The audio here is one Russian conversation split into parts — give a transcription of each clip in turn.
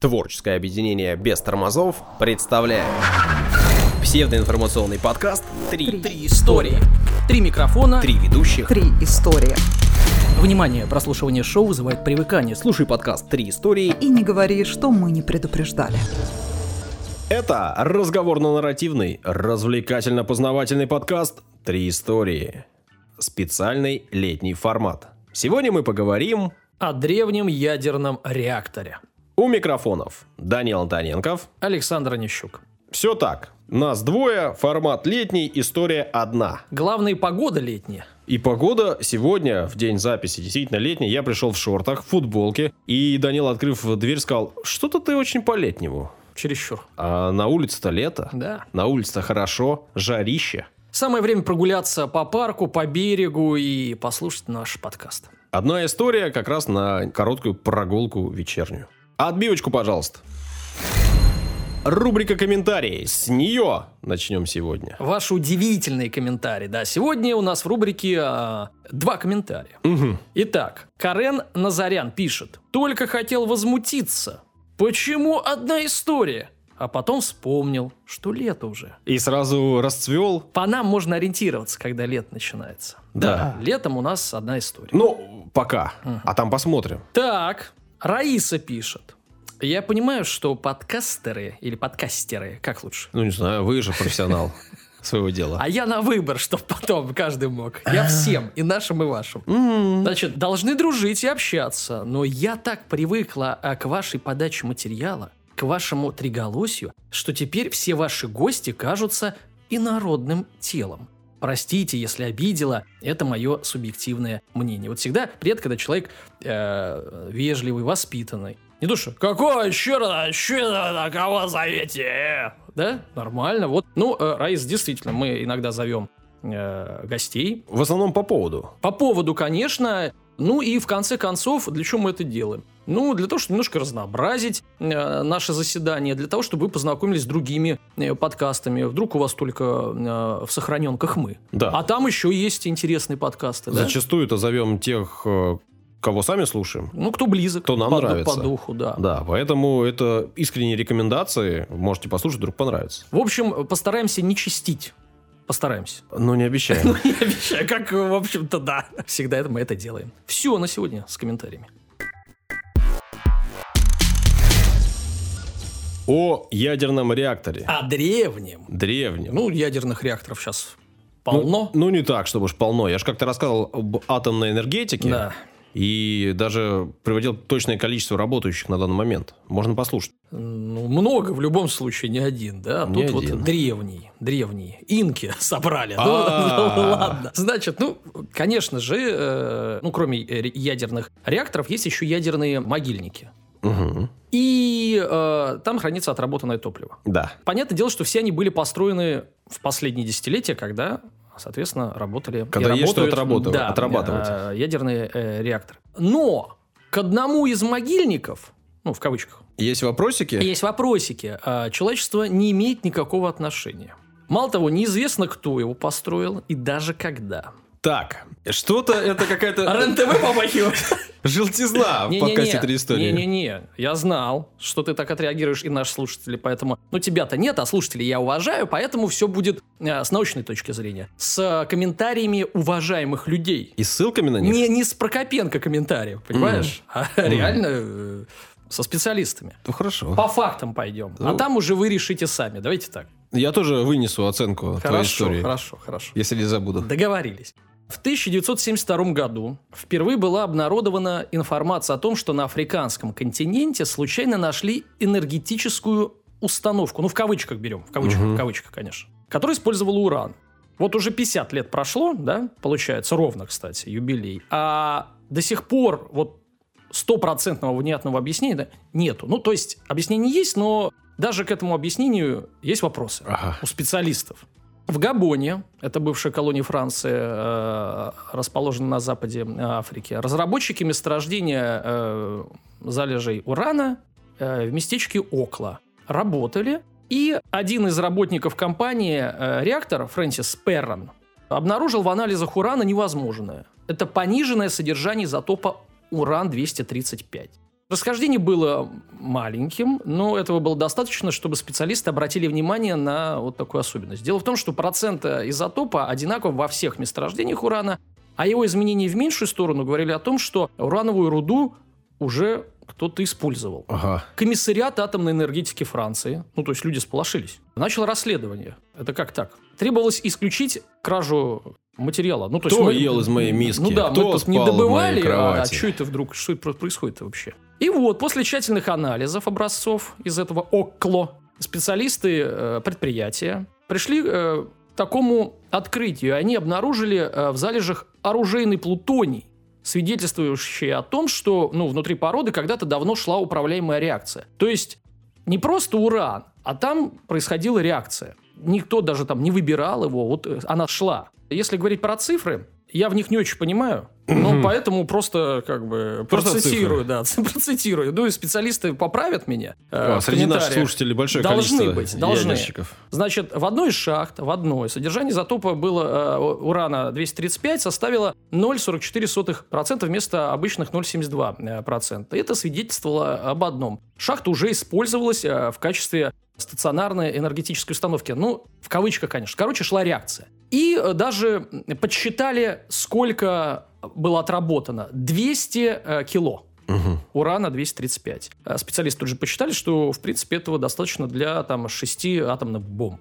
Творческое объединение без тормозов представляет псевдоинформационный подкаст «Три, Три истории. Три микрофона. Три ведущих». Три истории. Внимание, прослушивание шоу вызывает привыкание. Слушай подкаст «Три истории». И не говори, что мы не предупреждали. Это разговорно-нарративный, развлекательно-познавательный подкаст «Три истории». Специальный летний формат. Сегодня мы поговорим О древнем ядерном реакторе. У микрофонов Данил Антоненков. Александр Онищук. Все так. Нас двое, формат летний, история одна. Главная погода летняя. И погода сегодня, в день записи, действительно летняя. Я пришел в шортах, в футболке, и Данил, открыв дверь, сказал, что-то ты очень по-летнему. Чересчур. А на улице-то лето. Да. На улице-то хорошо, жарище. Самое время прогуляться по парку, по берегу и послушать наш подкаст. Одна история как раз на короткую прогулку вечернюю. Отбивочку, пожалуйста. Рубрика комментарии. С нее начнем сегодня. Ваши удивительные комментарии. Да, сегодня у нас в рубрике а, два комментария. Мгм. Итак, Карен Назарян пишет. Только хотел возмутиться. Почему одна история? А потом вспомнил, что лето уже. И сразу расцвел. По нам можно ориентироваться, когда лето начинается. Да. Летом у нас одна история. Ну, пока. А там посмотрим. Так, Раиса пишет. Я понимаю, что подкастеры или подкастеры, как лучше? Ну, не знаю, вы же профессионал своего дела. А я на выбор, чтобы потом каждый мог. Я всем, и нашим, и вашим. Значит, должны дружить и общаться, но я так привыкла а, к вашей подаче материала, к вашему триголосию, что теперь все ваши гости кажутся инородным телом. Простите, если обидела, это мое субъективное мнение. Вот всегда приятно, когда человек э, вежливый, воспитанный. Не душа, какой черт, черт, на кого зовете? э?» Да, нормально. Вот, ну, э, Раис, действительно, мы иногда зовем э, гостей, В основном по поводу. по поводу, конечно, ну и в конце концов, для чего мы это делаем? Ну, для того, чтобы немножко разнообразить э, наше заседание, для того, чтобы вы познакомились с другими э, подкастами. Вдруг у вас только э, в сохраненках мы. Да. А там еще есть интересные подкасты, да? Зачастую это зовем тех, э, кого сами слушаем. Ну, кто близок. Кто нам по, нравится. По духу, да. Да, поэтому это искренние рекомендации. Можете послушать, вдруг понравится. В общем, постараемся не чистить. Постараемся. Но не обещаем. Не обещаю, как, в общем-то, да. Всегда это мы это делаем. Все на сегодня с комментариями. О ядерном реакторе. О древнем. Древнем. Ну, ядерных реакторов сейчас полно. Ну, ну, не так, чтобы уж полно. Я же как-то рассказывал об атомной энергетике. да. И даже приводил точное количество работающих на данный момент. Можно послушать. Ну, много в любом случае, не один, да. А Не Тут один. вот древний, древний. Инки собрали. Ну, А. ну, ладно. Значит, ну, конечно же, э, ну, кроме ядерных реакторов, есть еще ядерные могильники. И э, там хранится отработанное топливо. Да. Понятное дело, что все они были построены в последние десятилетия, когда, соответственно, работали... Когда есть что работают, отрабатывать- да, отрабатывать. э, ядерные э, реакторы. Но к одному из могильников, ну, в кавычках, Есть вопросики? есть вопросики. А Человечество не имеет никакого отношения. Мало того, неизвестно, кто его построил и даже когда. Так, что-то это какая-то РЕН-ТВ попахивает. желтизна в подкасте «Три истории». Не-не-не, я знал, что ты так отреагируешь, и наши слушатели, поэтому... Ну, тебя-то нет, а слушателей я уважаю, поэтому все будет э, с научной точки зрения. С э, комментариями уважаемых людей. И ссылками на них? Не, не с Прокопенко комментариев, понимаешь? А реально э, со специалистами. Ну, хорошо. По фактам пойдем. А Ну. там уже вы решите сами. Давайте так. Я тоже вынесу оценку твоей Хорошо, истории, хорошо, хорошо. если не забуду. Договорились. В 1972 году впервые была обнародована информация о том, что на африканском континенте случайно нашли энергетическую установку, ну в кавычках берем, в кавычках, Мгм. в кавычках, конечно, которая использовала уран. Вот уже 50 лет прошло, да, получается, ровно, кстати, юбилей, а до сих пор вот стопроцентного внятного объяснения да, нету. Ну, то есть, объяснение есть, но даже к этому объяснению есть вопросы Ага. у специалистов. В Габоне, это бывшая колония Франции, э, расположена на западе э, Африки, разработчики месторождения э, залежей урана в местечке Окла работали, и один из работников компании э, реактор, Фрэнсис Перрон, обнаружил в анализах урана невозможное. Это пониженное содержание изотопа уран-235. Расхождение было маленьким, но этого было достаточно, чтобы специалисты обратили внимание на вот такую особенность. Дело в том, что процент изотопа одинаков во всех месторождениях урана, а его изменения в меньшую сторону говорили о том, что урановую руду уже кто-то использовал. Ага. Комиссариат атомной энергетики Франции, ну то есть люди сполошились, начал расследование. Это как так? Требовалось исключить кражу материала. Ну, то есть Кто мы- ел из моей миски? Ну да, Кто мы тут не добывали, а, кровати? что это вдруг, что это происходит вообще? И вот, после тщательных анализов образцов из этого ОКЛО, специалисты э, предприятия пришли э, к такому открытию. Они обнаружили э, в залежах оружейный плутоний, свидетельствующий о том, что ну, внутри породы когда-то давно шла управляемая реакция. То есть не просто уран, а там происходила реакция. Никто даже там не выбирал его, вот э, она шла. Если говорить про цифры, я в них не очень понимаю, но поэтому просто как бы Просто процитирую, да, процитирую. Ну и специалисты поправят меня. э, А, среди наших слушателей большое Должны количество быть, должны. Значит, в одной из шахт, в одной, содержание изотопа было э, урана 235 составило 0,44% вместо обычных 0,72%. И это свидетельствовало об одном. Шахта уже использовалась э, в качестве стационарной энергетической установки. Ну, в кавычках, конечно. Короче, шла реакция. И э, даже подсчитали, сколько было отработано. 200 э, кило урана 235. А Специалисты тут же посчитали, что, в принципе, этого достаточно для там, шести атомных бомб.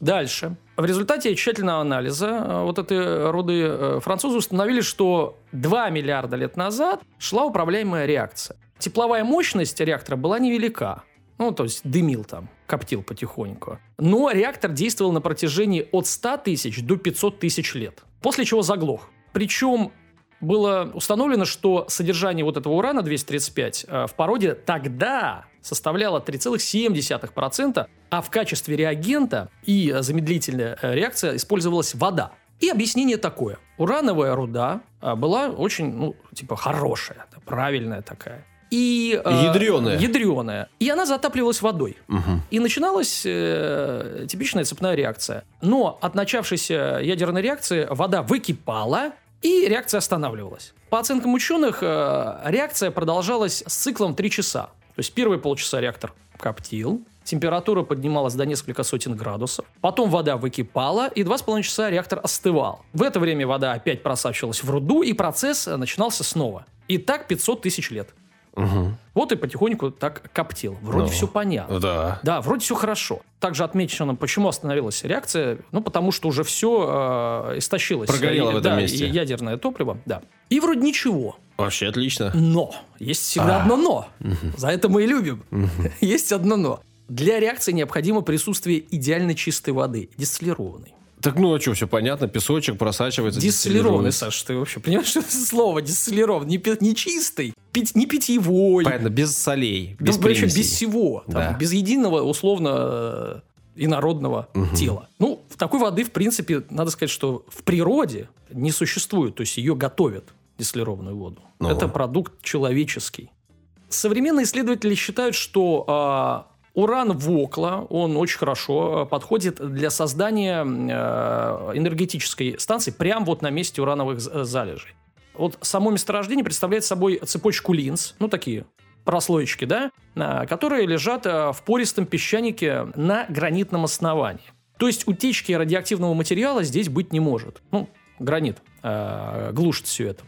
Дальше. В результате тщательного анализа э, вот этой руды э, французы установили, что 2 миллиарда лет назад шла управляемая реакция. Тепловая мощность реактора была невелика. Ну, то есть дымил там, коптил потихоньку. Но реактор действовал на протяжении от 100 тысяч до 500 тысяч лет. После чего заглох. Причем было установлено, что содержание вот этого урана 235 э, в породе тогда составляло 3,7%, а в качестве реагента и э, замедлительная э, реакция использовалась вода. И объяснение такое. Урановая руда была очень, ну, типа, хорошая, правильная такая. И, э, Ядреная. Ядреная. И она затапливалась водой. Мгм. И начиналась э, типичная цепная реакция. Но от начавшейся ядерной реакции вода выкипала, и реакция останавливалась. По оценкам ученых, э, реакция продолжалась с циклом 3 часа. То есть первые полчаса реактор коптил, температура поднималась до нескольких сотен градусов, потом вода выкипала, и 2,5 часа реактор остывал. В это время вода опять просачивалась в руду, и процесс начинался снова. И так 500 тысяч лет. Мгм. Вот и потихоньку так коптил. Вроде Ну, все понятно. Да. Да, вроде все хорошо. Также отмечено, почему остановилась реакция. Ну, потому что уже все истощилось. Прогорело И- в этом да, месте. ядерное топливо, да. И вроде ничего. Вообще отлично. Но. Есть всегда А. одно но. За это мы и любим. Есть одно но. Для реакции необходимо присутствие идеально чистой воды, дистиллированной. Так ну а что, все понятно, песочек просачивается. Дистиллированный. Саша, ты вообще понимаешь, что это слово дистиллированный? Не, пи- не чистый, пить, не питьевой. Понятно, без солей, Да, без причем примесей. без всего. там, Да. Без единого, условно, э, инородного тела. Ну, такой воды, в принципе, надо сказать, что в природе не существует. То есть ее готовят, дистиллированную воду. Ну. Это продукт человеческий. Современные исследователи считают, что а, уран Вокла, он очень хорошо а, подходит для создания э, энергетической станции прямо вот на месте урановых з- залежей. Вот само месторождение представляет собой цепочку линз, ну такие прослоечки, да, которые лежат в пористом песчанике на гранитном основании. То есть утечки радиоактивного материала здесь быть не может. Ну, гранит а, глушит все это.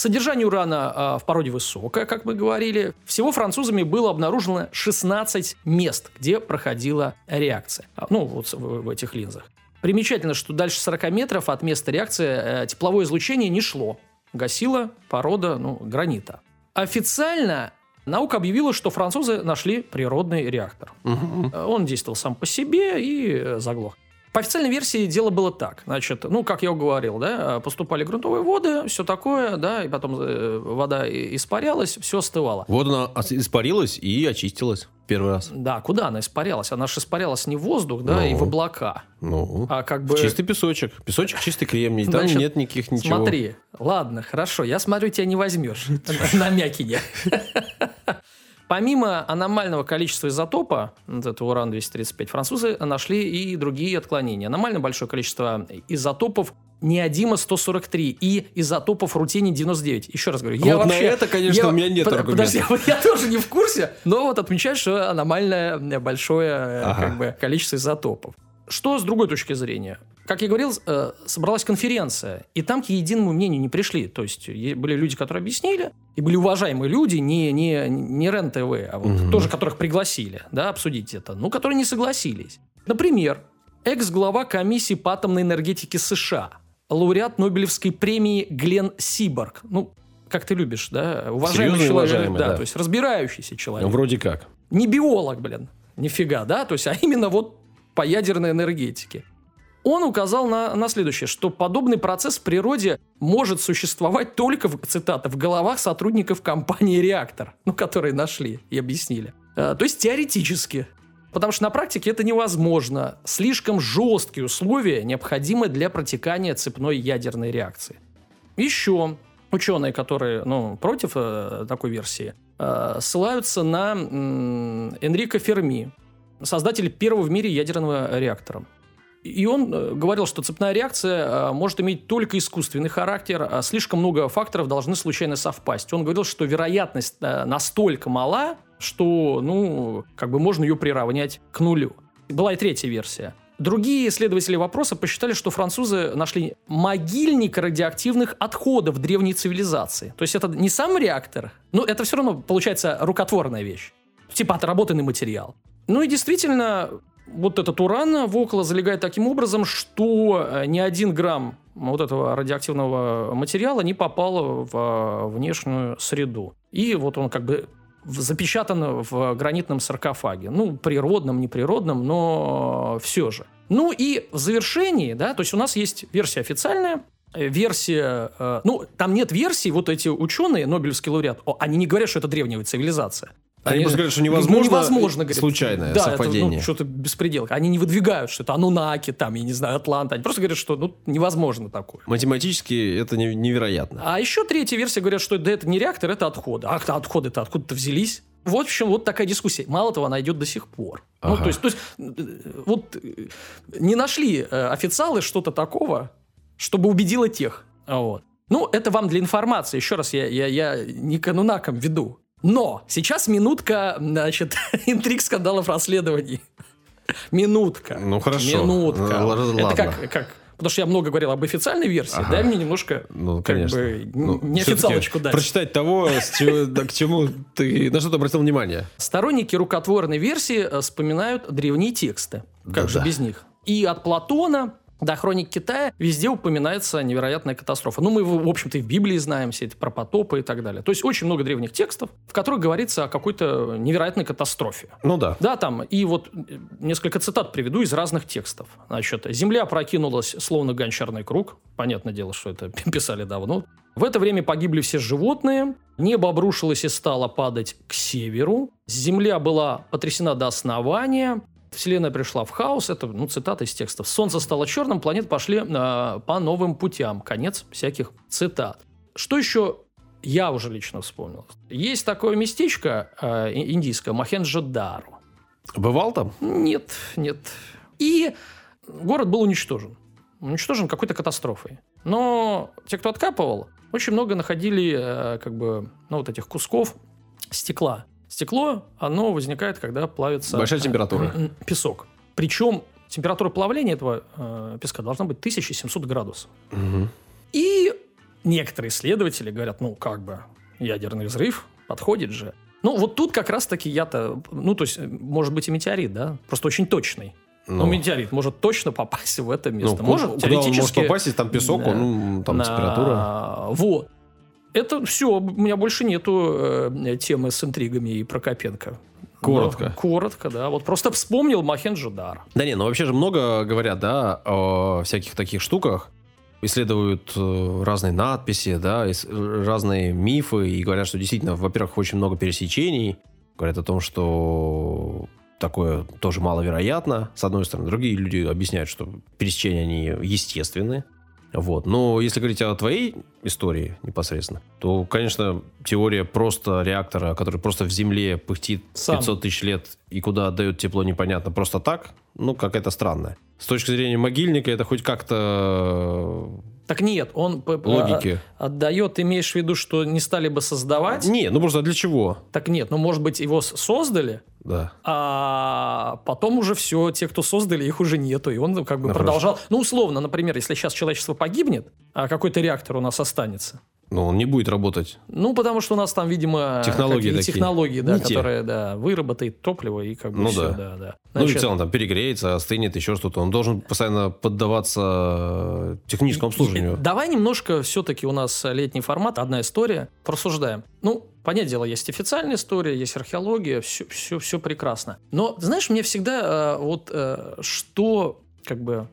Содержание урана а, в породе высокое, как мы говорили. Всего французами было обнаружено 16 мест, где проходила реакция. А, Ну, вот в, этих линзах. Примечательно, что дальше 40 метров от места реакции э, тепловое излучение не шло. Гасила порода ну, гранита. Официально наука объявила, что французы нашли природный реактор. Э, Он действовал сам по себе и э, заглох. По официальной версии дело было так. Значит, ну, как я говорил, да, поступали грунтовые воды, все такое, да, и потом э, вода испарялась, все остывало. Вот она ос- испарилась и очистилась первый раз. Да, куда она испарялась? Она же испарялась не в воздух, да, Ну. и в облака, Ну, а как бы... чистый песочек. Песочек чистый кремний. Там Значит, нет никаких ничего. Смотри, ладно, хорошо, я смотрю, тебя не возьмешь на мякине. Помимо аномального количества изотопа, вот этого уран-235, французы нашли и другие отклонения. Аномально большое количество изотопов неодима-143 и изотопов рутений-99. Еще раз говорю, я Вот на вообще... это, конечно, у меня нет под- аргументов. Подожди, я тоже не в курсе, но вот отмечаю, что аномальное э, большое э, Ага. как бы, количество изотопов. Что с другой точки зрения? Как я говорил, э, собралась конференция, и там к единому мнению не пришли. То есть были люди, которые объяснили, и были уважаемые люди, не, не, не РЕН-ТВ, а вот Мгм. тоже которых пригласили да, обсудить это, ну, которые не согласились. Например, экс-глава комиссии по атомной энергетике США, лауреат Нобелевской премии Глен Сиборг. Ну, как ты любишь, да? Уважаемый Серьезный, человек. уважаемый, да, да. то есть разбирающийся человек. Ну, вроде как. Не биолог, блин, нифига, да? То есть, а именно вот по ядерной энергетике. Он указал на, на следующее, что подобный процесс в природе может существовать только, в, цитата, в головах сотрудников компании «Реактор», ну, которые нашли и объяснили. А, то есть теоретически. Потому что на практике это невозможно. Слишком жесткие условия необходимы для протекания цепной ядерной реакции. Еще ученые, которые ну, против э, такой версии, э, ссылаются на м, Энрико Ферми, создатель первого в мире ядерного реактора. И он э, говорил, что цепная реакция э, может иметь только искусственный характер, а слишком много факторов должны случайно совпасть. Он говорил, что вероятность э, настолько мала, что, ну, как бы можно ее приравнять к нулю. Была и третья версия. Другие исследователи вопроса посчитали, что французы нашли могильник радиоактивных отходов древней цивилизации. То есть это не сам реактор, но это все равно получается рукотворная вещь. Типа отработанный материал. Ну и действительно, вот этот уран в около залегает таким образом, что э, ни один грамм вот этого радиоактивного материала не попал в э, внешнюю среду. И вот он как бы запечатан в гранитном саркофаге. Ну, природном, неприродном, но все же. Ну и в завершении, да, то есть у нас есть версия официальная, э, версия... э, ну, там нет версий, вот эти ученые, Нобелевский лауреат, они не говорят, что это древняя цивилизация. Они просто говорят, что ну, невозможно невозможно, говорят. случайное да, совпадение. Это, ну, что-то беспредел. Они не выдвигают, что это Анунаки, там, я не знаю, Атланта. Они просто говорят, что ну, невозможно такое. Математически это не- невероятно. А еще третья версия говорят, что да, это не реактор, это отходы. А кто- отходы-то откуда-то взялись? В общем, вот такая дискуссия. Мало того, она идет до сих пор. Ну, Ага. то есть, то есть, э, вот э, не нашли э, официалы что-то такого, чтобы убедило тех. Вот. Ну, это вам для информации. Еще раз, я, я, я не к анунакам веду. Но сейчас минутка, значит, интриг, скандалов, расследований. Минутка. Ну, хорошо. Минутка. Ну, ладно. Это как, как? Потому что я много говорил об официальной версии. Ага. Дай мне немножко Ну, как конечно. бы, Ну, н- не всё-таки официалочку дать. Прочитать того, с чего- да, к чему ты... На что ты обратил внимание? Сторонники рукотворной версии э, вспоминают древние тексты. Как же Да-да. без них? И от Платона до хроник Китая везде упоминается невероятная катастрофа. Ну, мы, в общем-то, и в Библии знаем все эти про потопы и так далее. То есть очень много древних текстов, в которых говорится о какой-то невероятной катастрофе. Ну да. Да, там, и вот несколько цитат приведу из разных текстов. Значит, «Земля прокинулась, словно гончарный круг». Понятное дело, что это писали давно. В это время погибли все животные, небо обрушилось и стало падать к северу, земля была потрясена до основания, Вселенная пришла в хаос, это ну, цитата из текстов. Солнце стало черным, планеты пошли э, по новым путям. Конец всяких цитат. Что еще я уже лично вспомнил? Есть такое местечко э, индийское, Махенджо-Дару. Бывал там? Нет, нет. И город был уничтожен. Уничтожен какой-то катастрофой. Но те, кто откапывал, очень много находили э, как бы, ну, вот этих кусков стекла. Стекло, оно возникает, когда плавится... Большая э, температура. Песок. Причем температура плавления этого э, песка должна быть 1700 градусов. Мгм. И некоторые исследователи говорят, ну, как бы, ядерный взрыв подходит же. Ну, вот тут как раз-таки я-то, ну, то есть, э, может быть и метеорит, да, просто очень точный. Ну, Ну, метеорит может точно попасть в это ну, место. ку- может, куда он может теоретически... попасть, если там песок, Да. он, там на- температура. Вот. Это все, у меня больше нету э, темы с интригами и Прокопенко. Коротко. Ну, коротко, да. Вот просто вспомнил Махенджо-Дар. Да не, ну вообще же много говорят, да, о всяких таких штуках. Исследуют э, разные надписи, да, разные мифы и говорят, что действительно, во-первых, очень много пересечений. Говорят о том, что такое тоже маловероятно, с одной стороны. Другие люди объясняют, что пересечения, они естественны. Вот. Но если говорить о твоей истории непосредственно, то, конечно, теория просто реактора, который просто в земле пыхтит Сам. 500 тысяч лет и куда отдает тепло непонятно просто так, ну, какая-то странная. С точки зрения могильника это хоть как-то Так нет, он Логики. а- отдает, ты имеешь в виду, что не стали бы создавать? Не, ну просто для чего? Так нет, ну может быть его создали, Да. а потом уже все, те, кто создали, их уже нету, и он как бы Ну, продолжал. Ну условно, например, если сейчас человечество погибнет, а какой-то реактор у нас останется. Но он не будет работать. Ну, потому что у нас там, видимо, Технологии такие. технологии, да, Не те. которые, да, выработает топливо и как бы Ну все, да. да, да. ну и в Значит, целом там перегреется, остынет, еще что-то. Он должен постоянно поддаваться техническому обслуживанию. Давай немножко, все-таки у нас летний формат, одна история, порассуждаем. Ну, понятное дело, есть официальная история, есть археология, все, все, все прекрасно. Но, знаешь, мне всегда э, вот э, что, как бы,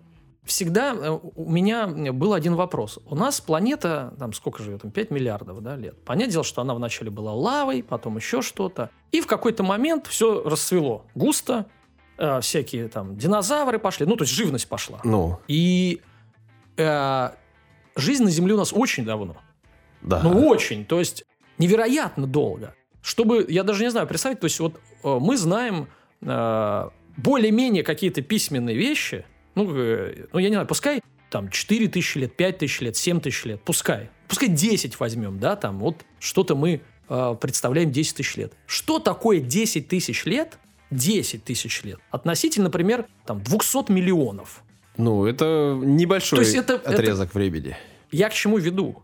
всегда э, у меня был один вопрос. У нас планета, там сколько живет, там 5 миллиардов да, лет. Понятное дело, что она вначале была лавой, потом еще что-то. И в какой-то момент все расцвело густо, э, всякие там динозавры пошли, ну, то есть живность пошла. Ну, И э, жизнь на Земле у нас очень давно. да. Ну, очень. То есть, невероятно долго. Чтобы, я даже не знаю, представить, то есть, вот э, мы знаем э, более-менее какие-то письменные вещи, ну, э, ну, я не знаю, пускай там 4 тысячи лет, 5 тысяч лет, 7 тысяч лет, пускай. Пускай 10 возьмем, да, там вот что-то мы э, представляем 10 тысяч лет. Что такое 10 тысяч лет? 10 тысяч лет. Относительно, например, там 200 миллионов. Ну, это небольшой То есть это- отрезок времени. Я к чему веду?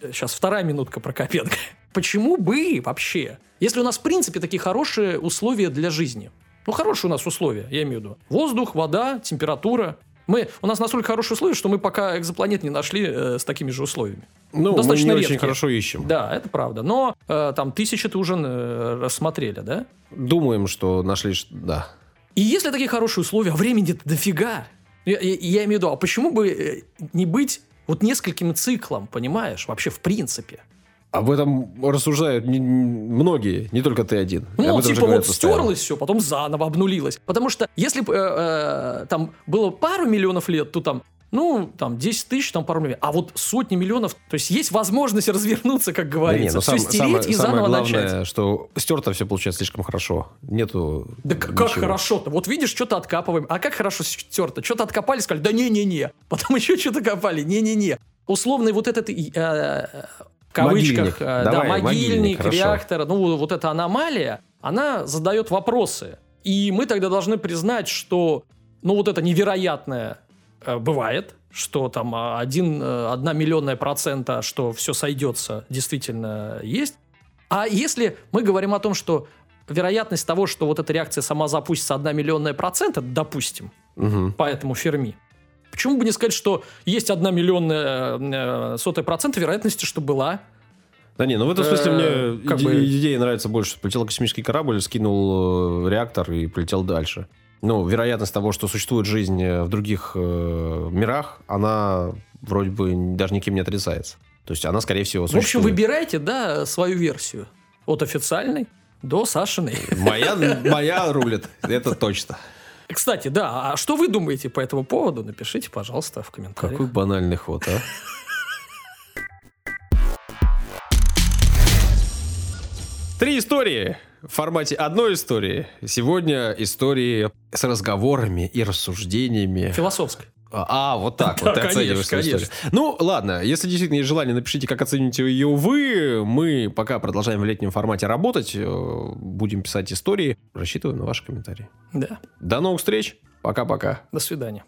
Сейчас вторая минутка про Копенко. Почему бы вообще, если у нас в принципе такие хорошие условия для жизни? Ну, хорошие у нас условия, я имею в виду. Воздух, вода, температура. Мы, у нас настолько хорошие условия, что мы пока экзопланет не нашли э, с такими же условиями. Ну, мы Достаточно не редкие. очень хорошо ищем. Да, это правда. Но э, там тысячи-то уже э, рассмотрели, да? Думаем, что нашли... Да. И если такие хорошие условия, а времени-то дофига. Я, я- я имею в виду, а почему бы э, не быть вот нескольким циклом, понимаешь, вообще в принципе? Об этом рассуждают не- многие, не только ты один. Ну, типа, вот постоянно. стерлось все, потом заново обнулилось. Потому что если бы э, э, там было пару миллионов лет, то там, ну, там, 10 тысяч, там пару миллионов. А вот сотни миллионов, то есть есть возможность развернуться, как Да не, говорится. ну, все сам- стереть самое, и самое заново главное, начать. что стерто все получается слишком хорошо. Нету Да к- как ничего. хорошо-то. Вот видишь, что-то откапываем. А как хорошо стерто? Что-то откопали, сказали, да не-не-не. Потом еще что-то копали, не-не-не. Условный вот этот, э, кавычках, Могильник. э, да, Давай, могильник, могильник, хорошо. реактор, ну, вот эта аномалия, она задает вопросы. И мы тогда должны признать, что, ну, вот это невероятное э, бывает, что там а, один, э, одна миллионная процента, что все сойдется, действительно есть. А если мы говорим о том, что вероятность того, что вот эта реакция сама запустится одна миллионная процента, допустим, Мгм. по этому Ферми, почему бы не сказать, что есть одна миллионная э, сотая процента вероятности, что была? Да не, ну в этом смысле Э, мне как иде- бы- идея нравится больше. Полетел космический корабль, скинул э, реактор и полетел дальше. Ну, вероятность того, что существует жизнь э, в других э, мирах, она вроде бы даже никем не отрицается. То есть она, скорее всего, В общем, существует. выбирайте, да, свою версию. От официальной до Сашиной. Моя, моя рулит, это точно. Кстати, да, а что вы думаете по этому поводу? Напишите, пожалуйста, в комментариях. Какой банальный ход, а? Три истории в формате одной истории. Сегодня истории с разговорами и рассуждениями. Философской. А, вот так Да, вот ты конечно, оцениваешь конечно. историю. Ну, ладно, если действительно есть желание, напишите, как оцените ее вы. Мы пока продолжаем в летнем формате работать. э, Будем писать истории. Рассчитываем на ваши комментарии. Да. До новых встреч. Пока-пока. До свидания.